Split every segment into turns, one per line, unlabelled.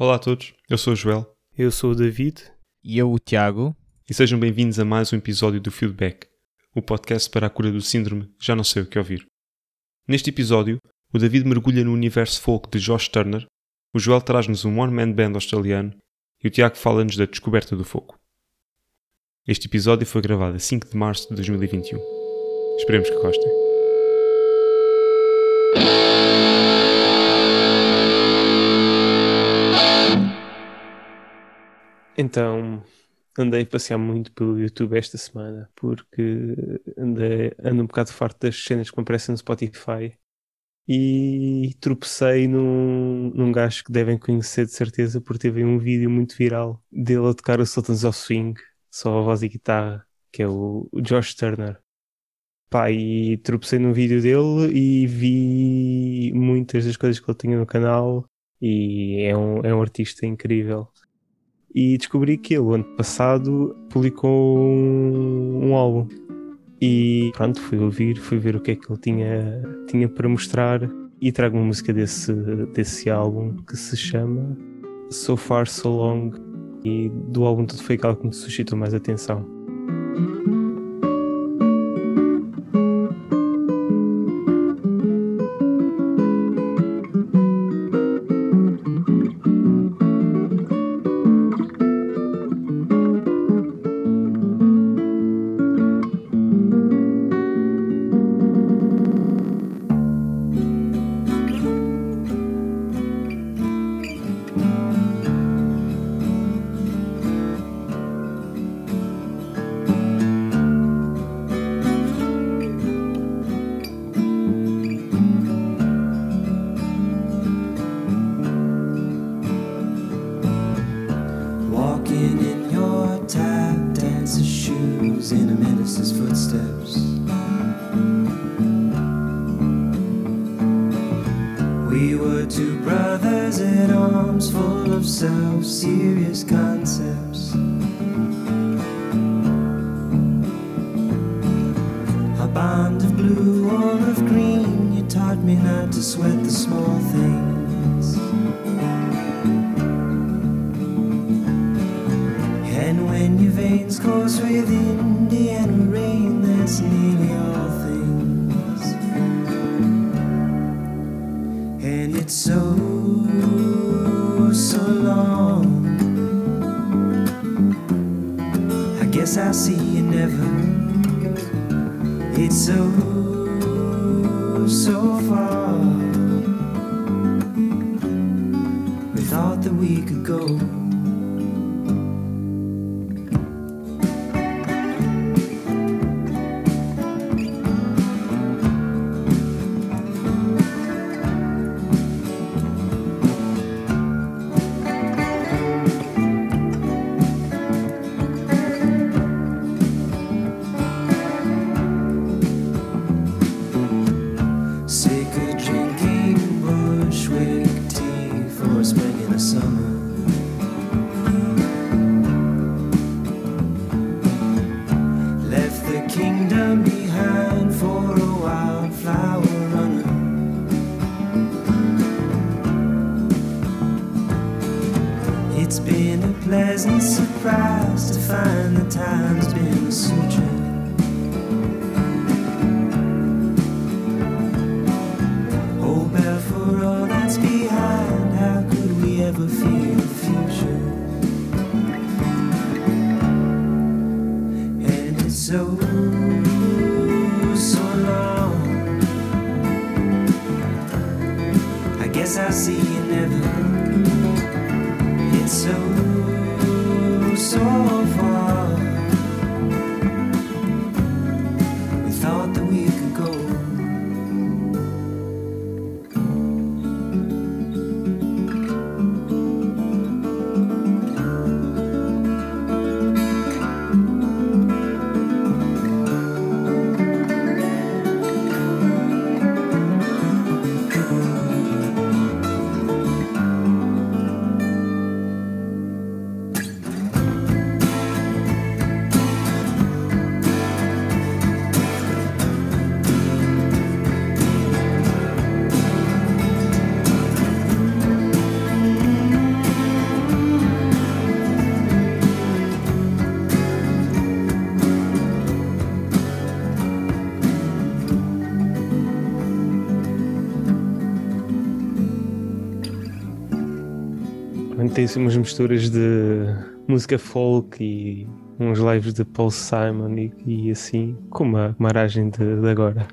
Olá a todos, eu sou o Joel.
Eu sou o David.
E eu, o Tiago.
E sejam bem-vindos a mais um episódio do Feedback, o podcast para a cura do síndrome Já Não Sei O Que Ouvir. Neste episódio, o David mergulha no universo folk de Josh Turner, o Joel traz-nos um one-man band australiano e o Tiago fala-nos da descoberta do fogo. Este episódio foi gravado a 5 de março de 2021. Esperemos que gostem.
Então, andei a passear muito pelo YouTube esta semana porque andei, ando um bocado farto das cenas que me aparecem no Spotify e tropecei num, num gajo que devem conhecer de certeza porque teve um vídeo muito viral dele a tocar o Sultans of Swing, só a voz e guitarra, que é o, o Josh Turner. Pá, e tropecei num vídeo dele e vi muitas das coisas que ele tinha no canal e é um, é um artista incrível e descobri que ele, ano passado, publicou um, um, álbum. E pronto, fui ouvir, fui ver o que é que ele tinha, tinha para mostrar e trago uma música desse, desse álbum que se chama So Far So Long. E do álbum todo foi aquela que me suscitou mais atenção.
We
were two brothers in arms, full of self serious concepts. A bond of blue or of green, you taught me not to sweat the small things. And when your veins course with Indian rain, that's near. so, far. We thought that we could go. pleasant surprise to find the time's been so true.
Tem assim umas misturas de música folk e uns lives de Paul Simon e, e assim, com uma maragem de, de agora.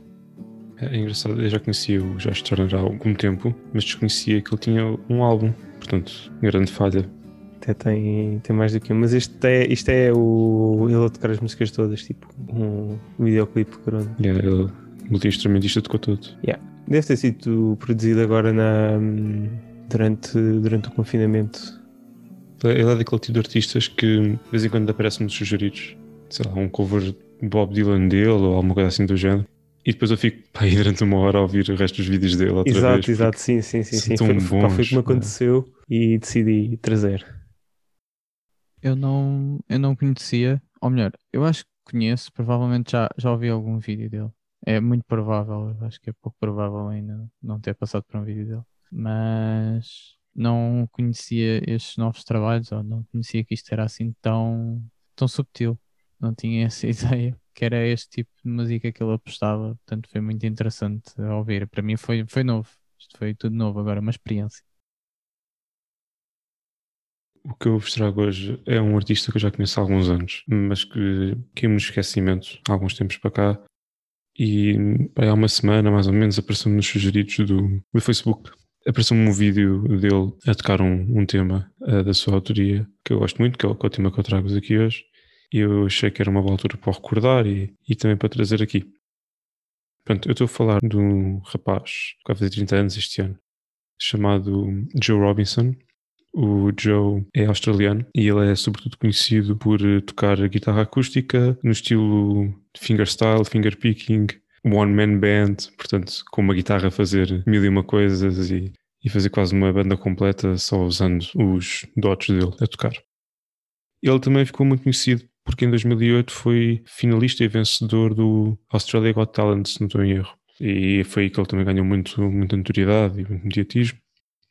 É engraçado, eu já conhecia o Josh Turner há algum tempo, mas desconhecia que ele tinha um álbum, portanto, grande falha.
Até tem, tem mais do que um, mas isto é, isto é o. Ele a tocar as músicas todas, tipo um videoclipe grande.
Yeah, ele, multi-instrumentista, tocou tudo.
Yeah. Deve ter sido produzido agora na, durante, durante o confinamento.
Ele é daquele tipo de artistas que de vez em quando aparece nos sugeridos, sei lá, um cover de Bob Dylan dele ou alguma coisa assim do género. E depois eu fico pá, aí durante uma hora a ouvir o resto dos vídeos dele outra
exato,
vez.
Exato, sim, sim, sim. sim.
Tão
Foi,
bons,
pá, foi como
né?
aconteceu e decidi trazer.
Eu não, eu não conhecia, ou melhor, eu acho que conheço, provavelmente já, já ouvi algum vídeo dele. É muito provável, acho que é pouco provável ainda não ter passado por um vídeo dele. Mas não conhecia estes novos trabalhos, ou não conhecia que isto era assim tão, tão subtil. Não tinha essa ideia que era este tipo de música que ele apostava, portanto foi muito interessante ouvir. Para mim foi, foi novo, isto foi tudo novo agora, uma experiência.
O que eu vos trago hoje é um artista que eu já conheço há alguns anos, mas que caiu no esquecimento há alguns tempos para cá. E pá, há uma semana, mais ou menos, apareceu-me nos sugeridos do, do Facebook. Apareceu-me um vídeo dele a tocar um, um tema uh, da sua autoria, que eu gosto muito, que é o, que é o tema que eu trago aqui hoje. E eu achei que era uma boa altura para recordar e, e também para trazer aqui. Pronto, eu estou a falar de um rapaz que vai fazer 30 anos este ano, chamado Joe Robinson. O Joe é australiano e ele é sobretudo conhecido por tocar guitarra acústica no estilo fingerstyle, fingerpicking, one man band, portanto, com uma guitarra a fazer mil e uma coisas e, e fazer quase uma banda completa só usando os dots dele a tocar. Ele também ficou muito conhecido porque em 2008 foi finalista e vencedor do Australia Got Talent, se não estou em erro. E foi aí que ele também ganhou muito, muita notoriedade e muito mediatismo.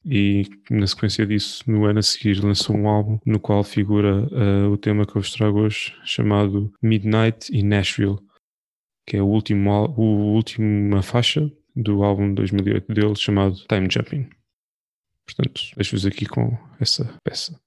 E na sequência disso, no ano a seguir, lançou um álbum no qual figura uh, o tema que eu vos trago hoje, chamado Midnight in Nashville, que é o último, o última faixa do álbum de 2008 dele, chamado Time Jumping. Portanto, deixo-vos aqui com essa peça.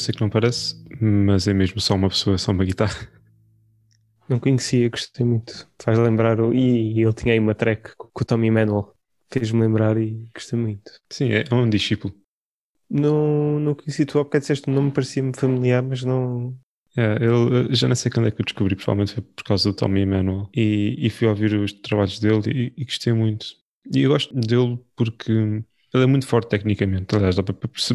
Sei que não parece, mas é mesmo só uma pessoa, só uma guitarra.
Não conhecia, gostei muito. Faz lembrar. O... E ele tinha aí uma track com o Tommy Manuel. Fez-me lembrar e gostei muito.
Sim, é um discípulo.
Não, não conheci tu há bocado disseste o nome, parecia-me familiar, mas não.
É, eu já não sei quando é que eu descobri, provavelmente foi por causa do Tommy Emmanuel. E, e fui ouvir os trabalhos dele e, e gostei muito. E eu gosto dele porque ele é muito forte tecnicamente. Aliás,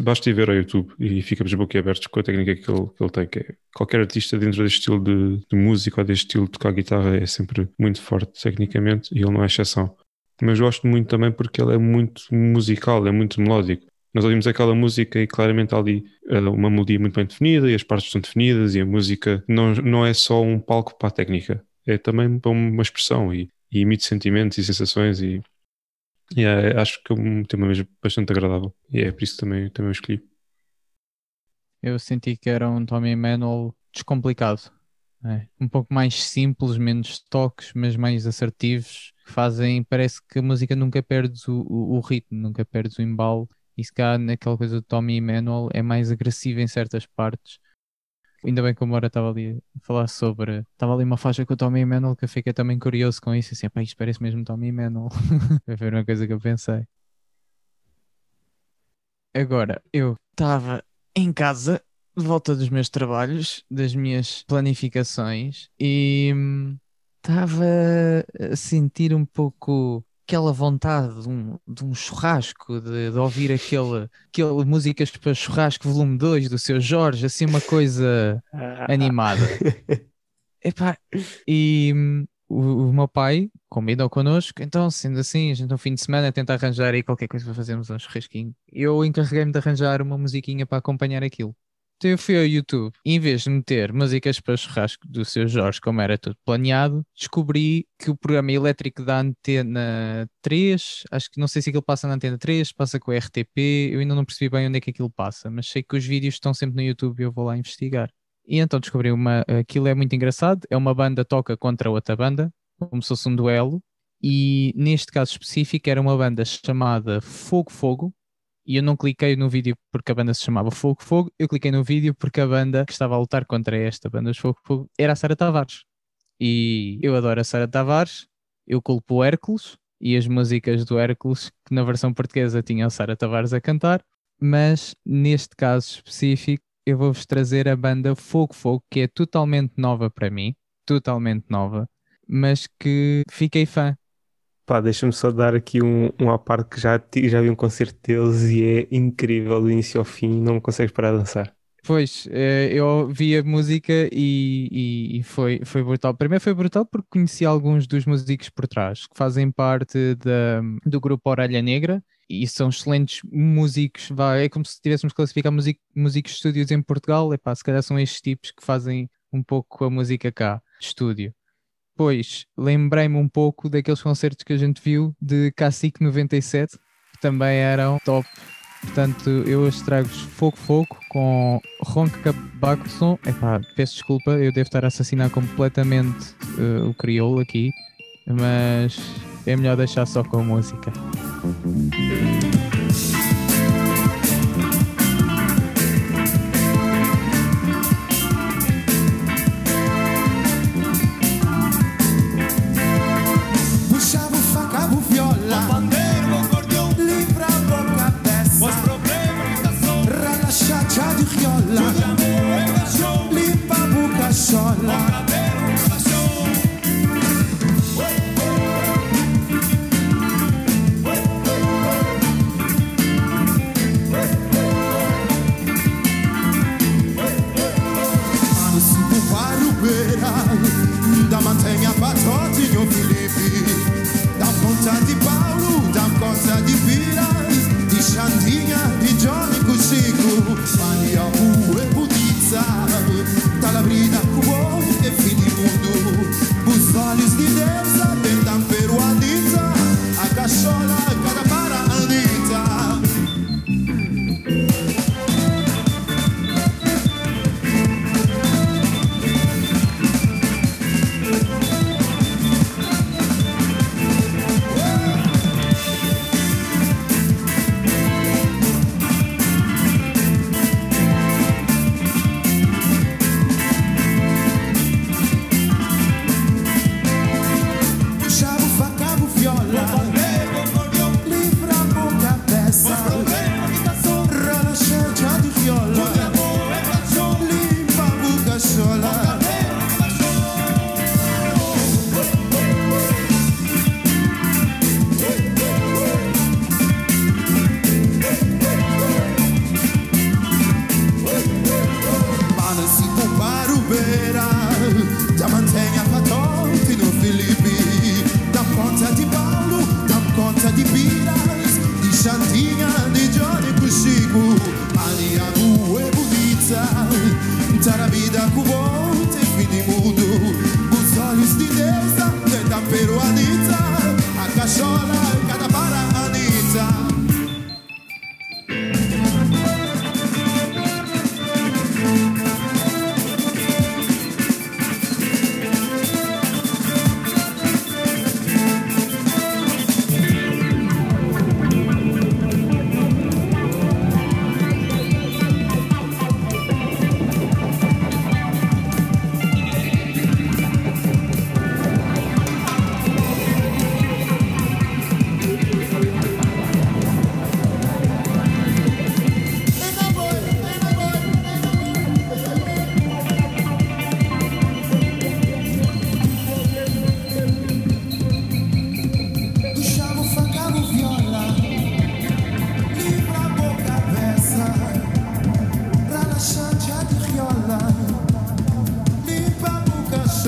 basta ir ver ao YouTube e ficamos boquiabertos com a técnica que ele, que ele tem. Que é, qualquer artista dentro deste estilo de, de, música ou deste estilo de tocar guitarra é sempre muito forte tecnicamente e ele não é exceção. Mas gosto muito também porque ele é muito musical, é muito melódico. Nós ouvimos aquela música e claramente há ali eh, uma melodia muito bem definida e as partes estão definidas e a música não, não é só um palco para a técnica, é também para uma expressão e, e emite sentimentos e sensações e e é, acho que é um tema mesmo bastante agradável. E é por isso também, também o escolhi.
Eu senti que era um Tommy Emmanuel descomplicado. É, um pouco mais simples, menos toques, mas mais assertivos, fazem, parece que a música nunca perde o, o, o ritmo, nunca perde o embalo. E se cá naquela coisa do Tommy Emmanuel é mais agressivo em certas partes, Ainda bem que o Mora estava ali a falar sobre. Estava ali uma faixa com o Tommy Emmanuel que eu fiquei também curioso com isso. Assim, pá, isto parece mesmo Tommy Emmanuel. Foi uma coisa que eu pensei. Agora, eu estava em casa, de volta dos meus trabalhos, das minhas planificações, e hum, estava a sentir um pouco aquela vontade de um, de um churrasco, de, de, ouvir aquele, aquele músicas para churrasco volume 2 do seu Jorge, assim uma coisa animada. Epá, e hum, o, o, meu pai convidou connosco, então sendo assim, a gente no fim de semana tenta arranjar aí qualquer coisa para fazermos um churrasquinho. Eu encarreguei-me de arranjar uma musiquinha para acompanhar aquilo. Então eu fui ao YouTube e em vez de meter músicas para churrasco do seu Jorge, como era tudo planeado, descobri que o programa elétrico da antena 3, acho que não sei se aquilo passa na antena 3, passa com o RTP, eu ainda não percebi bem onde é que aquilo passa, mas sei que os vídeos estão sempre no YouTube e eu vou lá investigar. E então descobri uma. Aquilo é muito engraçado, é uma banda toca contra outra banda, como se fosse um duelo, e neste caso específico era uma banda chamada Fogo Fogo, e eu não cliquei no vídeo porque a banda se chamava Fogo Fogo, eu cliquei no vídeo porque a banda que estava a lutar contra esta banda de Fogo Fogo era a Sara Tavares. E eu adoro a Sara Tavares, eu culpo o Hércules e as músicas do Hércules, que na versão portuguesa tinha a Sara Tavares a cantar, mas neste caso específico eu vou-vos trazer a banda Fogo Fogo, que é totalmente nova para mim, totalmente nova, mas que fiquei fã.
Pá, deixa-me só dar aqui um, um à parte que já, já vi um concerto deles e é incrível do início ao fim, não consegues parar de dançar.
Pois, eh, eu ouvi a música e, e, foi, foi brutal. Primeiro foi brutal porque conheci alguns dos músicos por trás, que fazem parte da, do grupo Orelha Negra e são excelentes músicos. É como se tivéssemos classificar músicos de estúdios em Portugal. Epá, se calhar são estes tipos que fazem um pouco a música cá, de estúdio. Depois lembrei-me um pouco daqueles concertos que a gente viu de Cacique 97, que também eram top. Portanto, eu hoje trago-vos Fogo Fogo com Ronca Bagson. Epá, peço desculpa, eu devo estar a assassinar completamente uh, o crioulo aqui, mas é melhor deixar só com a música.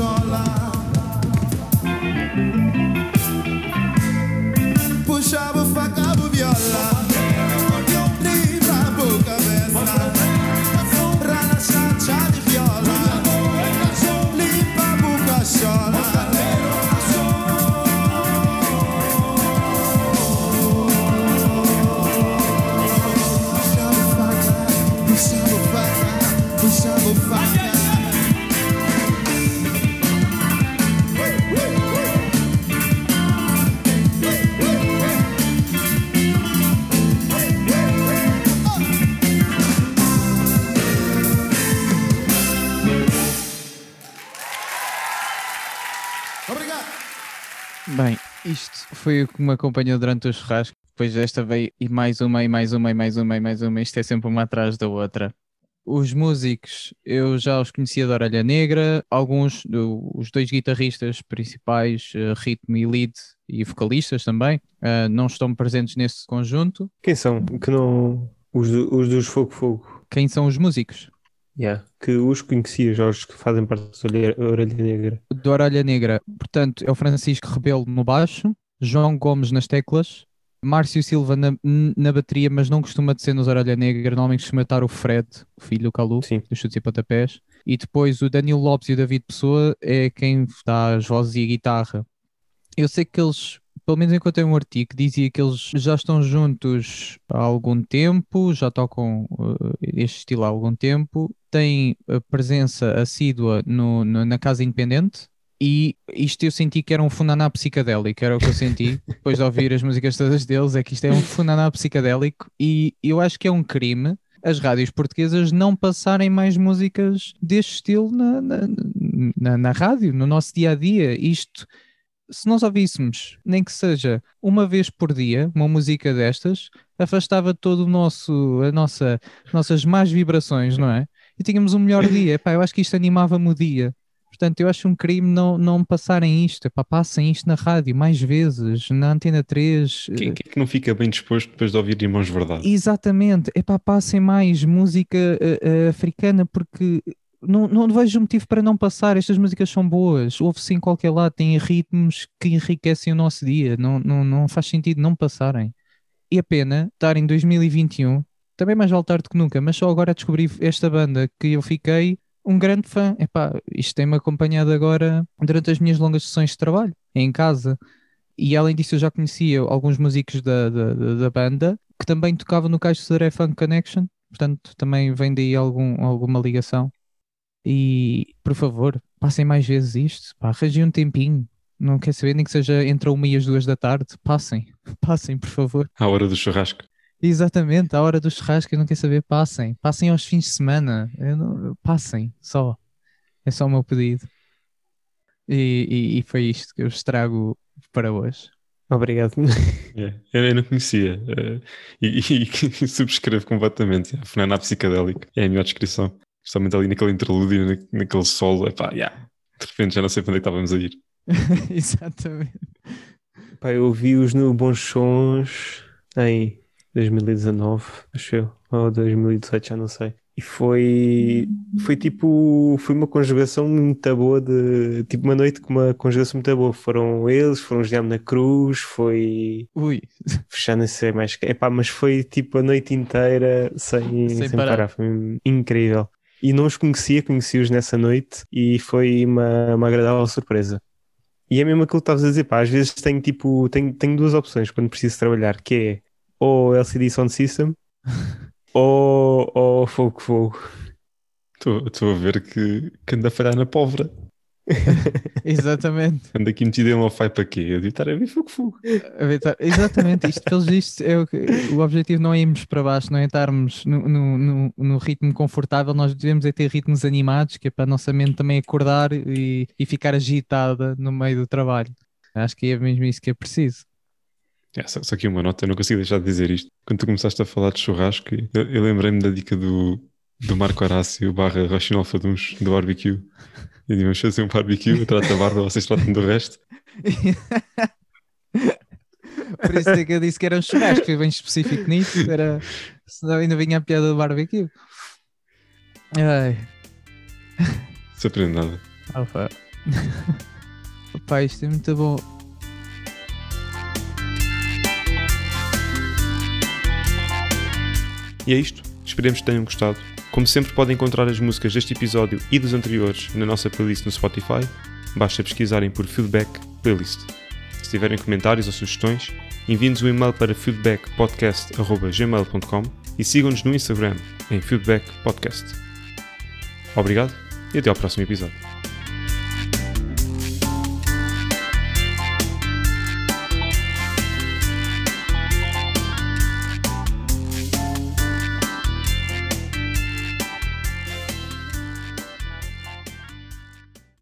all I
Bem, isto foi o que me acompanhou durante o churrasco. Depois desta veio e mais uma, e mais uma, e mais uma, e mais uma. Isto é sempre uma atrás da outra. Os músicos, eu já os conhecia da Orelha Negra. Alguns, os dois guitarristas principais, eh, ritmo e lead, e vocalistas também, eh, não estão presentes nesse conjunto.
Quem são? Que não. Os, do- os dos Fogo Fogo.
Quem são os músicos?
Yeah. Que os conhecia, os que fazem parte da Orelha, Orelha Negra.
do Orelha Negra, portanto, é o Francisco Rebelo no baixo, João Gomes nas teclas, Márcio Silva na, na bateria, mas não costuma de ser nos Orelha Negra, normalmente costuma estar o Fred, o filho do Calu,
Sim.
dos chutes e pontapés, e depois o Danilo Lopes e o David Pessoa é quem dá as vozes e a guitarra. Eu sei que eles, pelo menos encontrei um artigo que dizia que eles já estão juntos há algum tempo, já tocam eh, este estilo há algum tempo, têm presença assídua no, no- na Casa Independente, e isto eu senti que era um funaná psicadélico, era o que eu senti depois de ouvir as músicas todas deles, é que isto é um funaná psicadélico e eu acho que é um crime as rádios portuguesas não passarem mais músicas deste estilo na, na, na, na rádio, no nosso dia a dia. Isto, se nós ouvíssemos, nem que seja uma vez por dia, uma música destas, afastava todo o nosso, a nossa, nossas más vibrações, não é? E tínhamos um melhor dia. Epá, eu acho que isto animava-me o dia. Portanto, eu acho um crime não, não passarem isto. Epá, passem isto na rádio mais vezes, na Antena 3.
Quem, quem é que não fica bem disposto depois de ouvir Irmãos Verdade?
Exatamente. Epá, passem mais música eh, eh, africana porque não, não vejo motivo para não passar. Estas músicas são boas. Ouve-se em qualquer lado, têm ritmos que enriquecem o nosso dia. Não, não, não faz sentido não passarem. E a pena estar em 2021, também mais vale tarde que nunca, mas só agora descobri esta banda que eu fiquei um grande fã. Epá, isto tem-me acompanhado agora durante as minhas longas sessões de trabalho, em casa. E além disso, eu já conhecia alguns músicos da, da, da- da banda que também tocavam no Caixo Seré Funk Connection, portanto, também vem daí algum, alguma ligação. E, por favor, passem mais vezes isto, pá, arranjem um tempinho. Não quer saber, nem que seja entre a uma e as duas da tarde, passem, passem, por favor.
À hora do churrasco.
Exatamente, à hora do churrasco, eu não quero saber, passem, passem aos fins de semana, eu não- passem, só. É só o meu pedido. E, e- e foi isto que eu vos trago para hoje.
Obrigado.
É, eu, eu não conhecia. eh, e, e- e subscrevo completamente. Yeah, Funaná psicadélico. É a melhor descrição. Justamente ali naquele interlúdio, na- naquele solo. Epá, yeah. De repente já não sei para onde é que estávamos a ir.
Exatamente.
Pá, eu ouvi-os no Bons Sons em 2019, acho eu, ou 2018, já não sei. E foi, foi tipo, foi uma conjugação muito boa de, tipo uma noite com uma conjugação muito boa. Foram eles, foram os Diabo na Cruz, foi
Ui,
já nem sei mais, epá, mas foi tipo a noite inteira sem,
Sem
sem,
parar.
parar. foi incrível. E não os conhecia, conheci-os nessa noite e foi uma, uma agradável surpresa. E é mesmo aquilo que estavas a dizer, pá, às vezes tenho tipo, tenho, tenho duas opções quando preciso trabalhar, que é ou LCD Sound System ou, ou Fogo Fogo.
Estou a ver que, que anda a falhar na pólvora.
exatamente.
Anda aqui metido em uma fai para quê? Eu estar a ver fogo, fogo.
Evitar- Exatamente, isto pelos vistos é o, que, o objetivo não é irmos para baixo, não é estarmos no, no, no, no ritmo confortável, nós devemos é ter ritmos animados, que é para a nossa mente também acordar e, e ficar agitada no meio do trabalho. Acho que é mesmo isso que é preciso.
É, só, só aqui uma nota, eu não consigo deixar de dizer isto. Quando tu começaste a falar de churrasco, eu, eu lembrei-me da dica do, do Marco Horácio barra Rochinol Faduns do barbecue. E digo, vamos fazer um barbecue, eu trato a barba, vocês tratam do resto.
Por isso é que eu disse que era um churrasco, foi bem específico nisso, era, senão ainda vinha a piada do barbecue. Ai,
Se aprende nada.
Opa, isto é muito bom.
E é isto. Esperemos que tenham gostado. Como sempre, podem encontrar as músicas deste episódio e dos anteriores na nossa playlist no Spotify. Basta pesquisarem por Feedback Playlist. Se tiverem comentários ou sugestões, enviem-nos um e-mail para feedbackpodcast.gmail.com e sigam-nos no Instagram em Feedback Podcast. Obrigado e até ao próximo episódio.